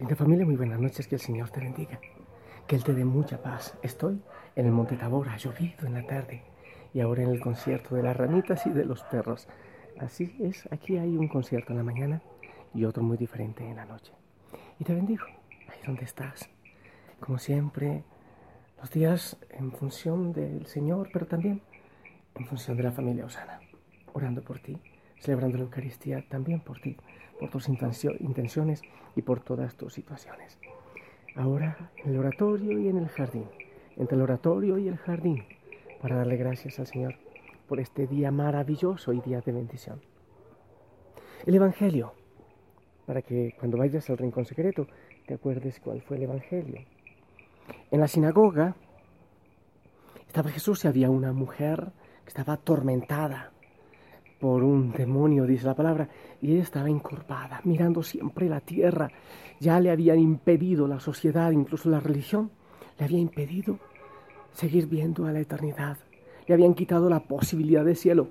Linda familia, muy buenas noches, que el Señor te bendiga, que Él te dé mucha paz. Estoy en el Monte Tabor, ha llovido en la tarde y ahora en el concierto de las ranitas y de los perros. Así es, aquí hay un concierto en la mañana y otro muy diferente en la noche. Y te bendigo, ahí donde estás. Como siempre, los días en función del Señor, pero también en función de la familia Osana, orando por ti, celebrando la Eucaristía también por ti por tus intenciones y por todas tus situaciones. Ahora en el oratorio y en el jardín, entre el oratorio y el jardín, para darle gracias al Señor por este día maravilloso y día de bendición. El Evangelio, para que cuando vayas al rincón secreto te acuerdes cuál fue el Evangelio. En la sinagoga estaba Jesús y había una mujer que estaba atormentada por un demonio, dice la palabra, y ella estaba encorvada, mirando siempre la tierra. Ya le habían impedido la sociedad, incluso la religión, le había impedido seguir viendo a la eternidad. Le habían quitado la posibilidad de cielo,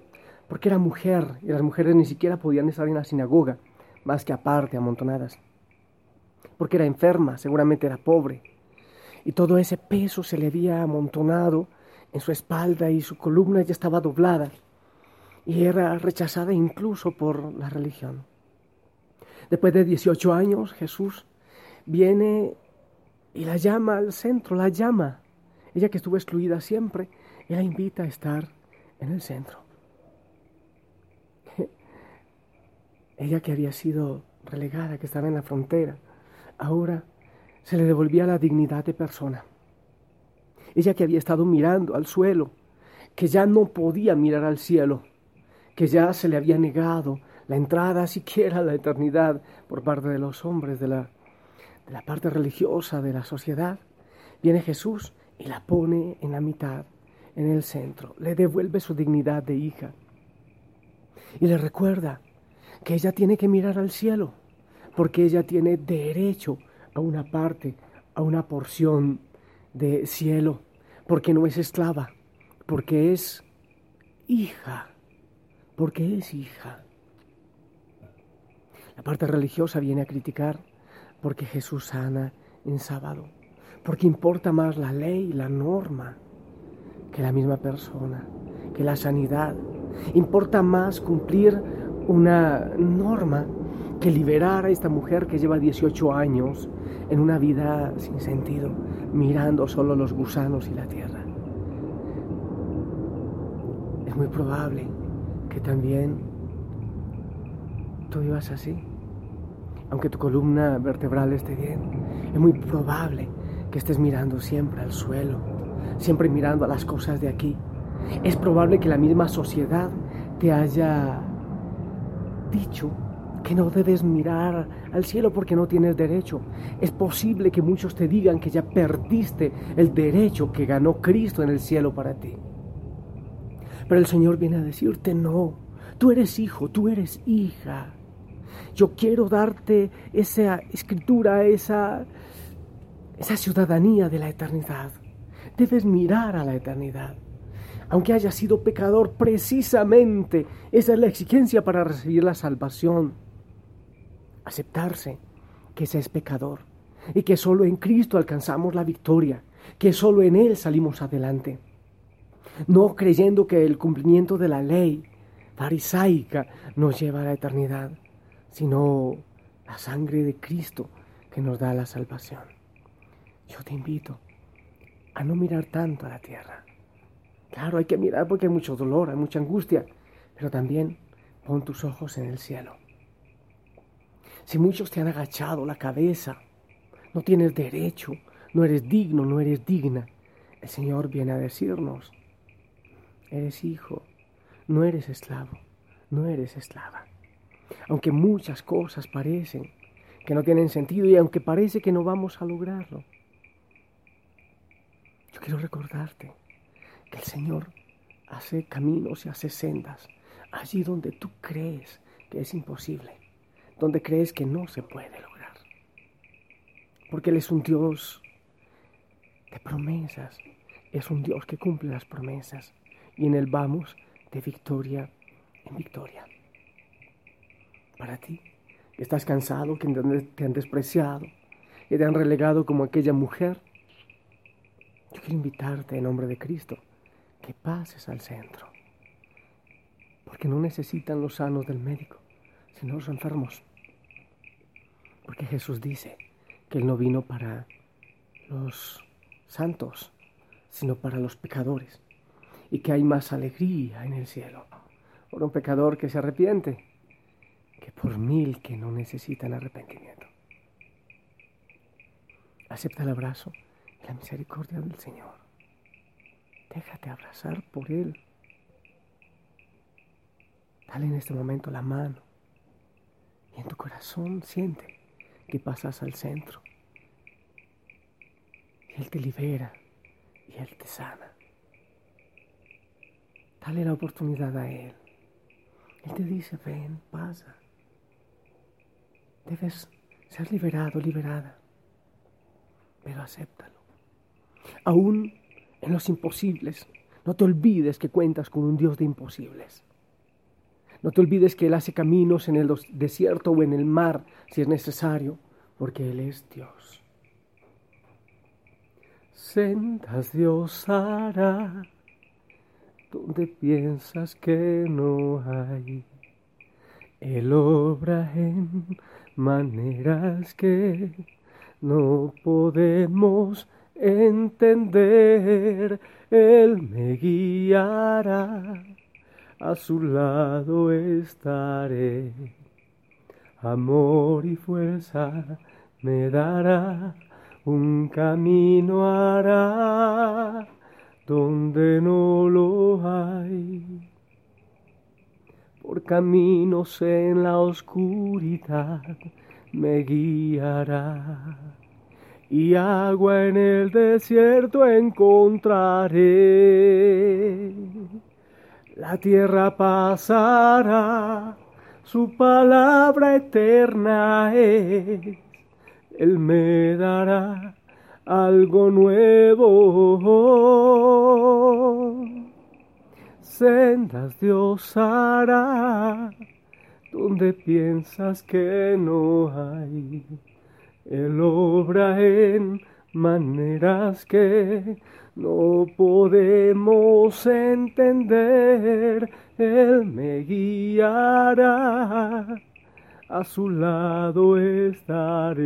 porque era mujer, y las mujeres ni siquiera podían estar en la sinagoga, más que aparte, amontonadas. Porque era enferma, seguramente era pobre. Y todo ese peso se le había amontonado en su espalda y su columna ya estaba doblada y era rechazada incluso por la religión. Después de 18 años, Jesús viene y la llama al centro, la llama. Ella que estuvo excluida siempre, Él la invita a estar en el centro. Ella que había sido relegada, que estaba en la frontera, ahora se le devolvía la dignidad de persona. Ella que había estado mirando al suelo, que ya no podía mirar al cielo, que ya se le había negado la entrada siquiera a la eternidad por parte de los hombres de la, de la parte religiosa de la sociedad, viene Jesús y la pone en la mitad, en el centro, le devuelve su dignidad de hija. Y le recuerda que ella tiene que mirar al cielo, porque ella tiene derecho a una parte, a una porción de cielo, porque no es esclava, porque es hija porque es hija. La parte religiosa viene a criticar porque Jesús sana en sábado, porque importa más la ley, la norma, que la misma persona, que la sanidad. Importa más cumplir una norma que liberar a esta mujer que lleva 18 años en una vida sin sentido, mirando solo los gusanos y la tierra. Es muy probable que también tú vivas así. Aunque tu columna vertebral esté bien, es muy probable que estés mirando siempre al suelo, siempre mirando a las cosas de aquí. Es probable que la misma sociedad te haya dicho que no debes mirar al cielo porque no tienes derecho. Es posible que muchos te digan que ya perdiste el derecho que ganó Cristo en el cielo para ti. Pero el Señor viene a decirte, no, tú eres hijo, tú eres hija. Yo quiero darte esa escritura, esa, esa ciudadanía de la eternidad. Debes mirar a la eternidad. Aunque haya sido pecador, precisamente esa es la exigencia para recibir la salvación. Aceptarse que ese es pecador y que solo en Cristo alcanzamos la victoria, que solo en Él salimos adelante no creyendo que el cumplimiento de la ley farisaica nos lleva a la eternidad, sino la sangre de Cristo que nos da la salvación. Yo te invito a no mirar tanto a la tierra. Claro, hay que mirar porque hay mucho dolor, hay mucha angustia, pero también pon tus ojos en el cielo. Si muchos te han agachado la cabeza, no tienes derecho, no eres digno, no eres digna, el Señor viene a decirnos, Eres hijo, no eres esclavo, no eres esclava. Aunque muchas cosas parecen que no tienen sentido y aunque parece que no vamos a lograrlo, yo quiero recordarte que el Señor hace caminos y hace sendas allí donde tú crees que es imposible, donde crees que no se puede lograr. Porque Él es un Dios de promesas, es un Dios que cumple las promesas y en él vamos de victoria en victoria. Para ti, que estás cansado, que te han despreciado, y te han relegado como aquella mujer, yo quiero invitarte en nombre de Cristo que pases al centro. Porque no necesitan los sanos del médico, sino los enfermos. Porque Jesús dice que Él no vino para los santos, sino para los pecadores. Y que hay más alegría en el cielo por un pecador que se arrepiente que por mil que no necesitan arrepentimiento. Acepta el abrazo y la misericordia del Señor. Déjate abrazar por Él. Dale en este momento la mano y en tu corazón siente que pasas al centro. Y Él te libera y Él te sana. Dale la oportunidad a Él. Él te dice, ven, pasa. Debes ser liberado, liberada. Pero acéptalo. Aún en los imposibles, no te olvides que cuentas con un Dios de imposibles. No te olvides que Él hace caminos en el desierto o en el mar si es necesario, porque Él es Dios. Sentas Dios hará donde piensas que no hay. Él obra en maneras que no podemos entender. Él me guiará, a su lado estaré. Amor y fuerza me dará, un camino hará donde no lo hay. Por caminos en la oscuridad me guiará. Y agua en el desierto encontraré. La tierra pasará, su palabra eterna es. Él me dará algo nuevo. Sendas Dios hará donde piensas que no hay. Él obra en maneras que no podemos entender. Él me guiará, a su lado estaré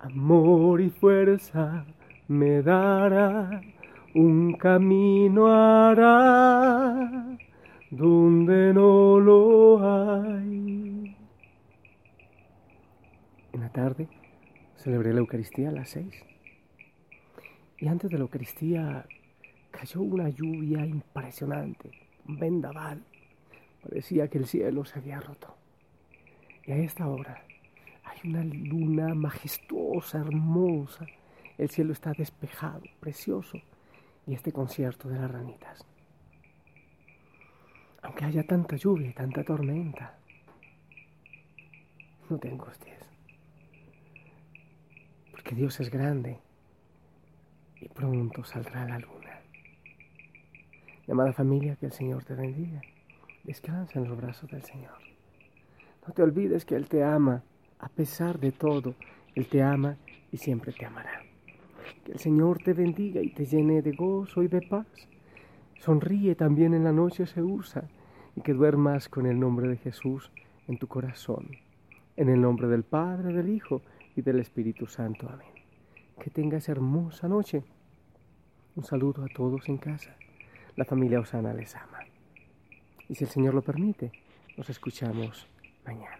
amor y fuerza me dará, un camino hará donde no lo hay. En la tarde celebré la Eucaristía a las seis. Y antes de la Eucaristía cayó una lluvia impresionante, un vendaval. Parecía que el cielo se había roto. Y a esta hora hay una luna majestuosa, hermosa. El cielo está despejado, precioso. Y este concierto de las ranitas. Aunque haya tanta lluvia y tanta tormenta, no te angusties. Porque Dios es grande y pronto saldrá la luna. Llamada familia, que el Señor te bendiga. Descansa en los brazos del Señor. No te olvides que Él te ama a pesar de todo, Él te ama y siempre te amará. Que el Señor te bendiga y te llene de gozo y de paz. Sonríe también en la noche se usa y que duermas con el nombre de Jesús en tu corazón. En el nombre del Padre, del Hijo y del Espíritu Santo. Amén. Que tengas hermosa noche. Un saludo a todos en casa. La familia Osana les ama. Y si el Señor lo permite, nos escuchamos mañana.